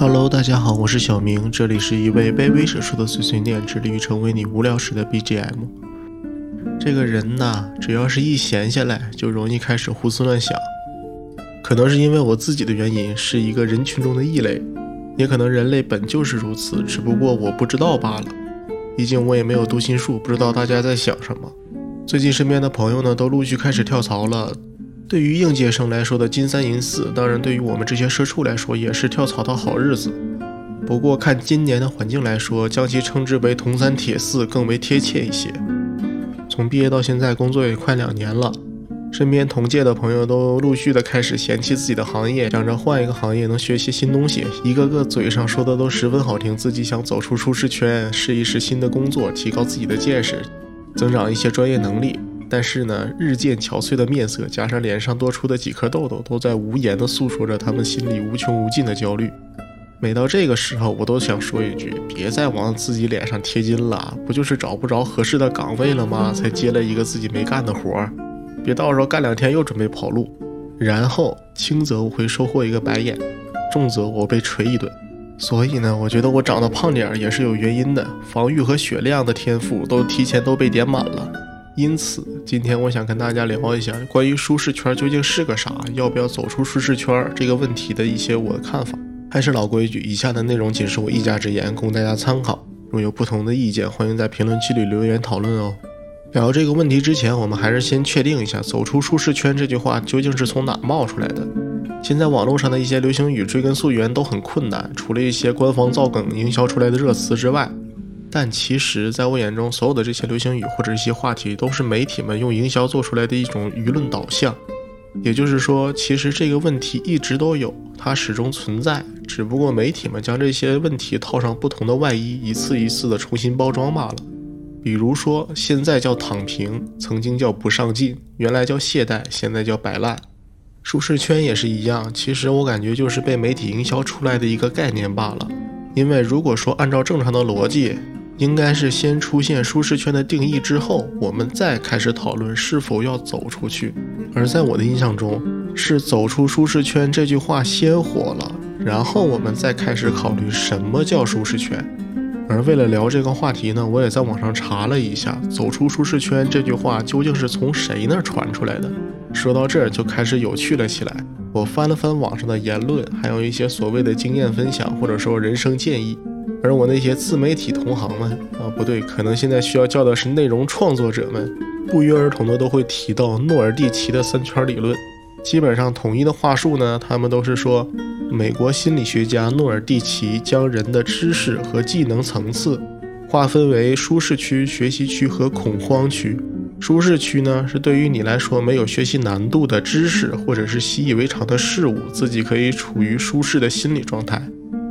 Hello，大家好，我是小明，这里是一位卑微者说的碎碎念，致力于成为你无聊时的 BGM。这个人呐，只要是一闲下来，就容易开始胡思乱想。可能是因为我自己的原因，是一个人群中的异类，也可能人类本就是如此，只不过我不知道罢了。毕竟我也没有读心术，不知道大家在想什么。最近身边的朋友呢，都陆续开始跳槽了。对于应届生来说的金三银四，当然对于我们这些社畜来说，也是跳槽的好日子。不过看今年的环境来说，将其称之为铜三铁四更为贴切一些。从毕业到现在，工作也快两年了，身边同届的朋友都陆续的开始嫌弃自己的行业，想着换一个行业能学些新东西，一个个嘴上说的都十分好听，自己想走出舒适圈，试一试新的工作，提高自己的见识，增长一些专业能力。但是呢，日渐憔悴的面色，加上脸上多出的几颗痘痘，都在无言地诉说着他们心里无穷无尽的焦虑。每到这个时候，我都想说一句：别再往自己脸上贴金了，不就是找不着合适的岗位了吗？才接了一个自己没干的活儿，别到时候干两天又准备跑路，然后轻则我会收获一个白眼，重则我被锤一顿。所以呢，我觉得我长得胖点儿也是有原因的，防御和血量的天赋都提前都被点满了。因此，今天我想跟大家聊一下关于舒适圈究竟是个啥，要不要走出舒适圈这个问题的一些我的看法。还是老规矩，以下的内容仅是我一家之言，供大家参考。若有不同的意见，欢迎在评论区里留言讨论哦。聊这个问题之前，我们还是先确定一下“走出舒适圈”这句话究竟是从哪冒出来的。现在网络上的一些流行语追根溯源都很困难，除了一些官方造梗营销出来的热词之外。但其实，在我眼中，所有的这些流行语或者一些话题，都是媒体们用营销做出来的一种舆论导向。也就是说，其实这个问题一直都有，它始终存在，只不过媒体们将这些问题套上不同的外衣，一次一次的重新包装罢了。比如说，现在叫躺平，曾经叫不上进，原来叫懈怠，现在叫摆烂。舒适圈也是一样，其实我感觉就是被媒体营销出来的一个概念罢了。因为如果说按照正常的逻辑，应该是先出现舒适圈的定义之后，我们再开始讨论是否要走出去。而在我的印象中，是走出舒适圈这句话先火了，然后我们再开始考虑什么叫舒适圈。而为了聊这个话题呢，我也在网上查了一下，走出舒适圈这句话究竟是从谁那儿传出来的。说到这儿就开始有趣了起来。我翻了翻网上的言论，还有一些所谓的经验分享，或者说人生建议。而我那些自媒体同行们啊，不对，可能现在需要叫的是内容创作者们，不约而同的都会提到诺尔蒂奇的三圈理论。基本上统一的话术呢，他们都是说，美国心理学家诺尔蒂奇将人的知识和技能层次划分为舒适区、学习区和恐慌区。舒适区呢，是对于你来说没有学习难度的知识或者是习以为常的事物，自己可以处于舒适的心理状态。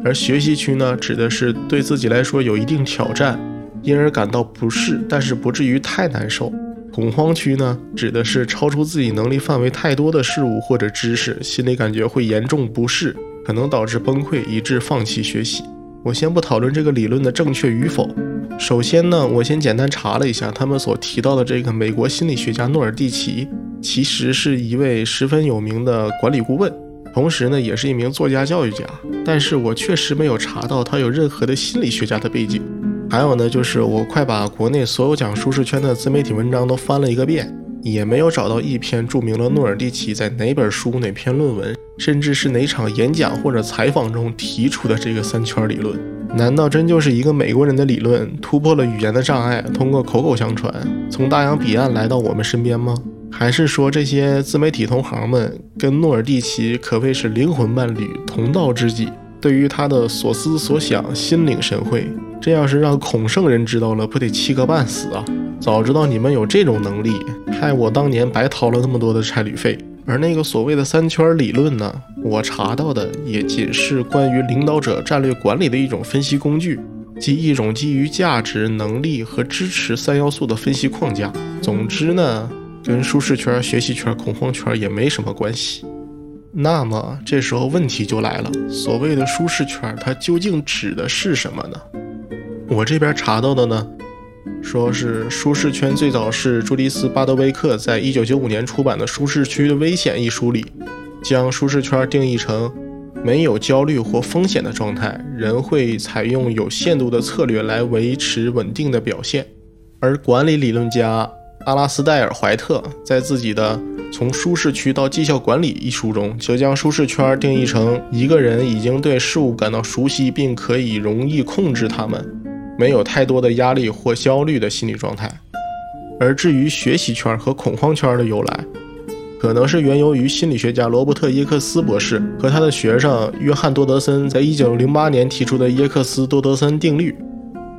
而学习区呢，指的是对自己来说有一定挑战，因而感到不适，但是不至于太难受。恐慌区呢，指的是超出自己能力范围太多的事物或者知识，心里感觉会严重不适，可能导致崩溃，以致放弃学习。我先不讨论这个理论的正确与否。首先呢，我先简单查了一下，他们所提到的这个美国心理学家诺尔蒂奇，其实是一位十分有名的管理顾问。同时呢，也是一名作家、教育家，但是我确实没有查到他有任何的心理学家的背景。还有呢，就是我快把国内所有讲舒适圈的自媒体文章都翻了一个遍，也没有找到一篇注明了诺尔蒂奇在哪本书、哪篇论文，甚至是哪场演讲或者采访中提出的这个三圈理论。难道真就是一个美国人的理论突破了语言的障碍，通过口口相传，从大洋彼岸来到我们身边吗？还是说这些自媒体同行们跟诺尔蒂奇可谓是灵魂伴侣、同道知己？对于他的所思所想，心领神会。这要是让孔圣人知道了，不得气个半死啊！早知道你们有这种能力，害我当年白掏了那么多的差旅费。而那个所谓的三圈理论呢，我查到的也仅是关于领导者战略管理的一种分析工具，即一种基于价值、能力和支持三要素的分析框架。总之呢。跟舒适圈、学习圈、恐慌圈也没什么关系。那么这时候问题就来了：所谓的舒适圈，它究竟指的是什么呢？我这边查到的呢，说是舒适圈最早是朱迪斯·巴德威克在一九九五年出版的《舒适区的危险》一书里，将舒适圈定义成没有焦虑或风险的状态，人会采用有限度的策略来维持稳定的表现。而管理理论家阿拉斯戴尔·怀特在自己的《从舒适区到绩效管理》一书中，就将舒适圈定义成一个人已经对事物感到熟悉，并可以容易控制它们，没有太多的压力或焦虑的心理状态。而至于学习圈和恐慌圈的由来，可能是源于心理学家罗伯特·耶克斯博士和他的学生约翰·多德森在1908年提出的耶克斯多德森定律。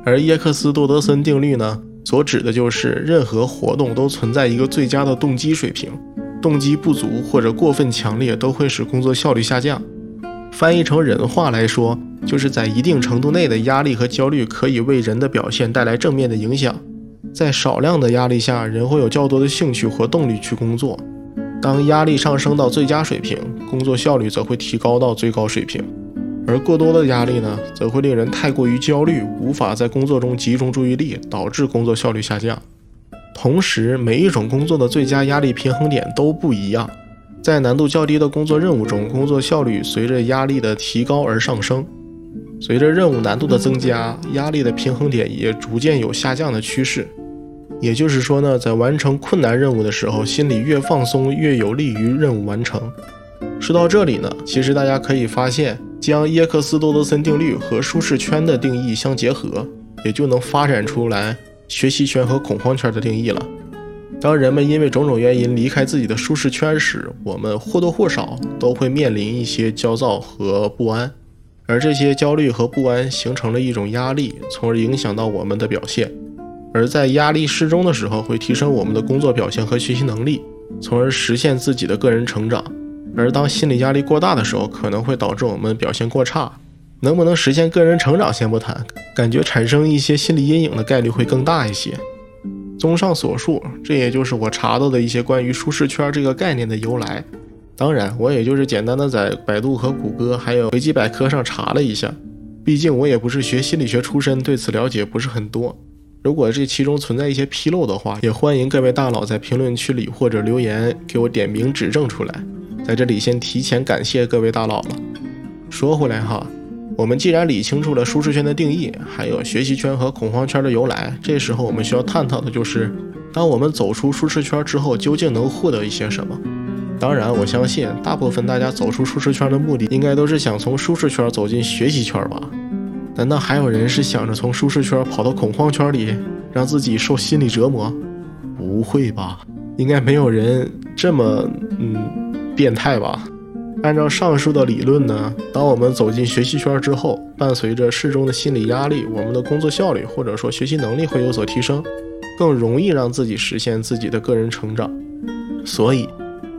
而耶克斯多德森定律呢，所指的就是任何活动都存在一个最佳的动机水平，动机不足或者过分强烈都会使工作效率下降。翻译成人话来说，就是在一定程度内的压力和焦虑可以为人的表现带来正面的影响，在少量的压力下，人会有较多的兴趣和动力去工作。当压力上升到最佳水平，工作效率则会提高到最高水平；而过多的压力呢，则会令人太过于焦虑，无法在工作中集中注意力，导致工作效率下降。同时，每一种工作的最佳压力平衡点都不一样。在难度较低的工作任务中，工作效率随着压力的提高而上升；随着任务难度的增加，压力的平衡点也逐渐有下降的趋势。也就是说呢，在完成困难任务的时候，心里越放松，越有利于任务完成。说到这里呢，其实大家可以发现，将耶克斯多德森定律和舒适圈的定义相结合，也就能发展出来学习圈和恐慌圈的定义了。当人们因为种种原因离开自己的舒适圈时，我们或多或少都会面临一些焦躁和不安，而这些焦虑和不安形成了一种压力，从而影响到我们的表现。而在压力适中的时候，会提升我们的工作表现和学习能力，从而实现自己的个人成长。而当心理压力过大的时候，可能会导致我们表现过差。能不能实现个人成长先不谈，感觉产生一些心理阴影的概率会更大一些。综上所述，这也就是我查到的一些关于舒适圈这个概念的由来。当然，我也就是简单的在百度和谷歌还有维基百科上查了一下，毕竟我也不是学心理学出身，对此了解不是很多。如果这其中存在一些纰漏的话，也欢迎各位大佬在评论区里或者留言给我点名指正出来。在这里先提前感谢各位大佬了。说回来哈，我们既然理清楚了舒适圈的定义，还有学习圈和恐慌圈的由来，这时候我们需要探讨的就是，当我们走出舒适圈之后，究竟能获得一些什么？当然，我相信大部分大家走出舒适圈的目的，应该都是想从舒适圈走进学习圈吧。难道还有人是想着从舒适圈跑到恐慌圈里，让自己受心理折磨？不会吧，应该没有人这么嗯变态吧？按照上述的理论呢，当我们走进学习圈之后，伴随着适中的心理压力，我们的工作效率或者说学习能力会有所提升，更容易让自己实现自己的个人成长。所以，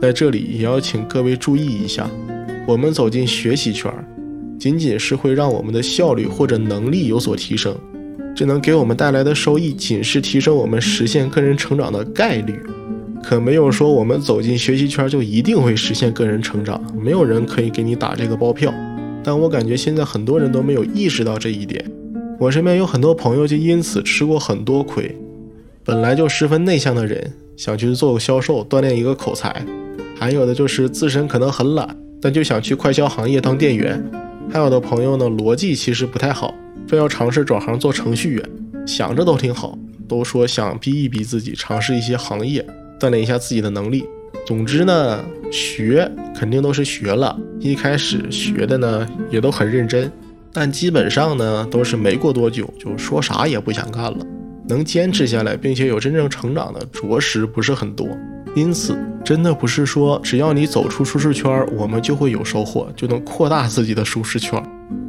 在这里也要请各位注意一下，我们走进学习圈。仅仅是会让我们的效率或者能力有所提升，这能给我们带来的收益仅是提升我们实现个人成长的概率，可没有说我们走进学习圈就一定会实现个人成长，没有人可以给你打这个包票。但我感觉现在很多人都没有意识到这一点，我身边有很多朋友就因此吃过很多亏。本来就十分内向的人想去做个销售，锻炼一个口才；还有的就是自身可能很懒，但就想去快销行业当店员。还有的朋友呢，逻辑其实不太好，非要尝试转行做程序员，想着都挺好，都说想逼一逼自己，尝试一些行业，锻炼一下自己的能力。总之呢，学肯定都是学了，一开始学的呢也都很认真，但基本上呢都是没过多久就说啥也不想干了。能坚持下来并且有真正成长的，着实不是很多。因此，真的不是说只要你走出舒适圈，我们就会有收获，就能扩大自己的舒适圈。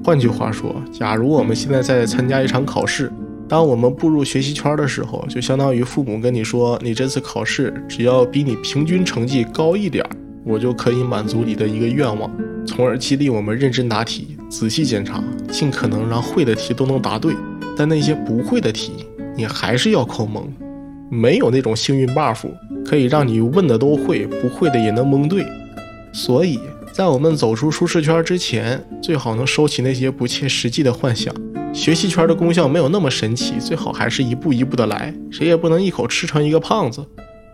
换句话说，假如我们现在在参加一场考试，当我们步入学习圈的时候，就相当于父母跟你说，你这次考试只要比你平均成绩高一点，我就可以满足你的一个愿望，从而激励我们认真答题、仔细检查，尽可能让会的题都能答对。但那些不会的题，你还是要靠蒙。没有那种幸运 buff 可以让你问的都会，不会的也能蒙对。所以在我们走出舒适圈之前，最好能收起那些不切实际的幻想。学习圈的功效没有那么神奇，最好还是一步一步的来。谁也不能一口吃成一个胖子。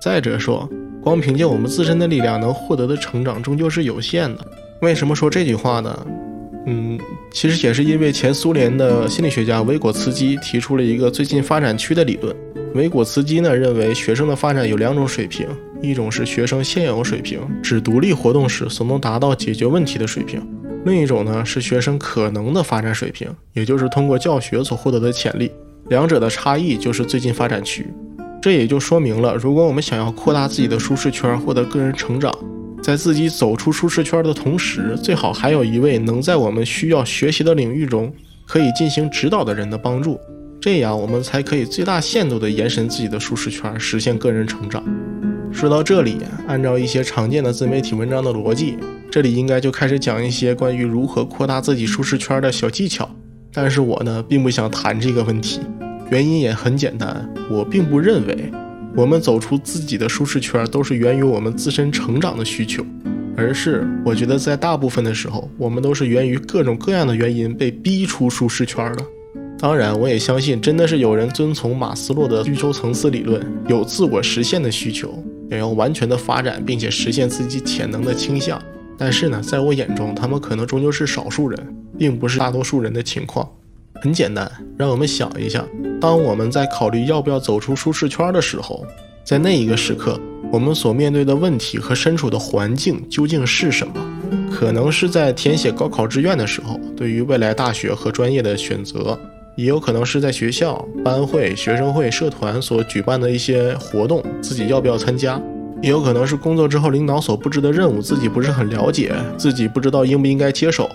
再者说，光凭借我们自身的力量能获得的成长终究是有限的。为什么说这句话呢？嗯，其实也是因为前苏联的心理学家维果茨基提出了一个最近发展区的理论。维果茨基呢认为，学生的发展有两种水平，一种是学生现有水平，指独立活动时所能达到解决问题的水平；另一种呢是学生可能的发展水平，也就是通过教学所获得的潜力。两者的差异就是最近发展区。这也就说明了，如果我们想要扩大自己的舒适圈，获得个人成长。在自己走出舒适圈的同时，最好还有一位能在我们需要学习的领域中可以进行指导的人的帮助，这样我们才可以最大限度地延伸自己的舒适圈，实现个人成长。说到这里，按照一些常见的自媒体文章的逻辑，这里应该就开始讲一些关于如何扩大自己舒适圈的小技巧。但是我呢，并不想谈这个问题，原因也很简单，我并不认为。我们走出自己的舒适圈，都是源于我们自身成长的需求，而是我觉得在大部分的时候，我们都是源于各种各样的原因被逼出舒适圈的。当然，我也相信，真的是有人遵从马斯洛的需求层次理论，有自我实现的需求，也要完全的发展并且实现自己潜能的倾向。但是呢，在我眼中，他们可能终究是少数人，并不是大多数人的情况。很简单，让我们想一下，当我们在考虑要不要走出舒适圈的时候，在那一个时刻，我们所面对的问题和身处的环境究竟是什么？可能是在填写高考志愿的时候，对于未来大学和专业的选择；也有可能是在学校班会、学生会、社团所举办的一些活动，自己要不要参加；也有可能是工作之后领导所布置的任务，自己不是很了解，自己不知道应不应该接手。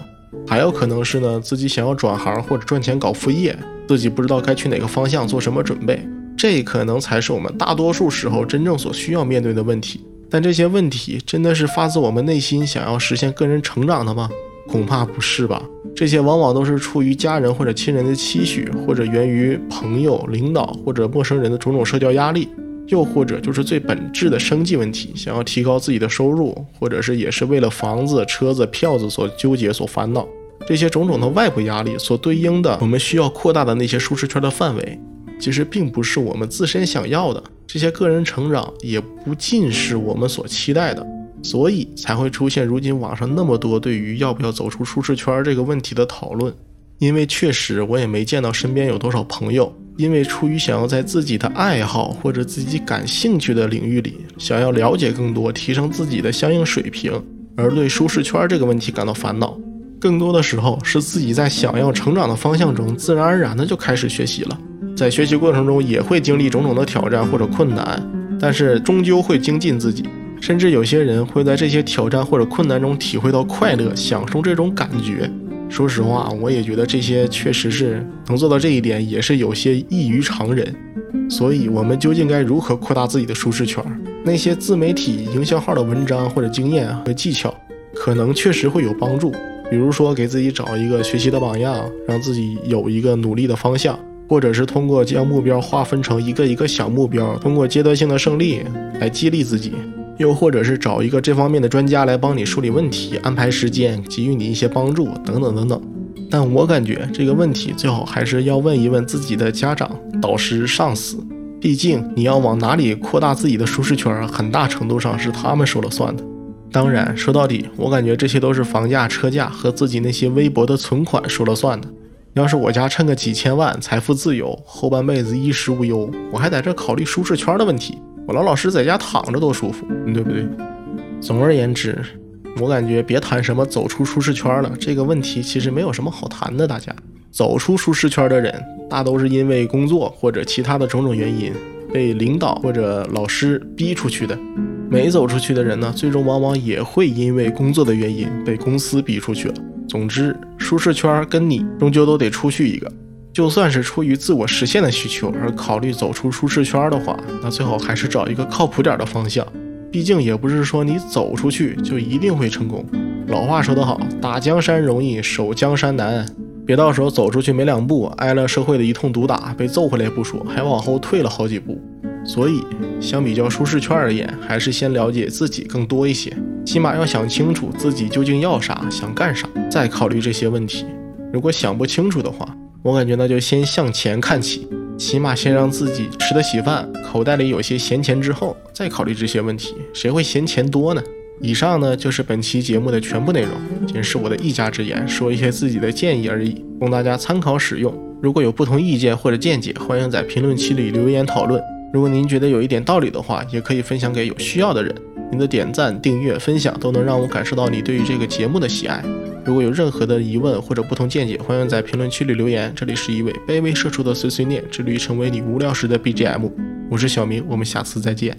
还有可能是呢，自己想要转行或者赚钱搞副业，自己不知道该去哪个方向做什么准备，这可能才是我们大多数时候真正所需要面对的问题。但这些问题真的是发自我们内心想要实现个人成长的吗？恐怕不是吧。这些往往都是出于家人或者亲人的期许，或者源于朋友、领导或者陌生人的种种社交压力，又或者就是最本质的生计问题，想要提高自己的收入，或者是也是为了房子、车子、票子所纠结、所烦恼。这些种种的外部压力所对应的，我们需要扩大的那些舒适圈的范围，其实并不是我们自身想要的。这些个人成长也不尽是我们所期待的，所以才会出现如今网上那么多对于要不要走出舒适圈这个问题的讨论。因为确实我也没见到身边有多少朋友，因为出于想要在自己的爱好或者自己感兴趣的领域里，想要了解更多，提升自己的相应水平，而对舒适圈这个问题感到烦恼。更多的时候是自己在想要成长的方向中，自然而然的就开始学习了。在学习过程中也会经历种种的挑战或者困难，但是终究会精进自己。甚至有些人会在这些挑战或者困难中体会到快乐，享受这种感觉。说实话，我也觉得这些确实是能做到这一点，也是有些异于常人。所以，我们究竟该如何扩大自己的舒适圈？那些自媒体营销号的文章或者经验和技巧，可能确实会有帮助。比如说，给自己找一个学习的榜样，让自己有一个努力的方向；或者是通过将目标划分成一个一个小目标，通过阶段性的胜利来激励自己；又或者是找一个这方面的专家来帮你梳理问题、安排时间、给予你一些帮助，等等等等。但我感觉这个问题最好还是要问一问自己的家长、导师、上司，毕竟你要往哪里扩大自己的舒适圈，很大程度上是他们说了算的。当然，说到底，我感觉这些都是房价、车价和自己那些微薄的存款说了算的。要是我家趁个几千万，财富自由，后半辈子衣食无忧，我还在这考虑舒适圈的问题，我老老实实在家躺着多舒服，对不对？总而言之，我感觉别谈什么走出舒适圈了，这个问题其实没有什么好谈的。大家走出舒适圈的人，大都是因为工作或者其他的种种原因，被领导或者老师逼出去的。没走出去的人呢，最终往往也会因为工作的原因被公司逼出去了。总之，舒适圈跟你终究都得出去一个。就算是出于自我实现的需求而考虑走出舒适圈的话，那最好还是找一个靠谱点的方向。毕竟也不是说你走出去就一定会成功。老话说得好，打江山容易守江山难。别到时候走出去没两步，挨了社会的一通毒打，被揍回来不说，还往后退了好几步。所以，相比较舒适圈而言，还是先了解自己更多一些。起码要想清楚自己究竟要啥，想干啥，再考虑这些问题。如果想不清楚的话，我感觉那就先向前看齐，起码先让自己吃得起饭，口袋里有些闲钱之后，再考虑这些问题。谁会嫌钱多呢？以上呢就是本期节目的全部内容，仅是我的一家之言，说一些自己的建议而已，供大家参考使用。如果有不同意见或者见解，欢迎在评论区里留言讨论。如果您觉得有一点道理的话，也可以分享给有需要的人。您的点赞、订阅、分享都能让我感受到你对于这个节目的喜爱。如果有任何的疑问或者不同见解，欢迎在评论区里留言。这里是一位卑微社畜的碎碎念，致力于成为你无聊时的 BGM。我是小明，我们下次再见。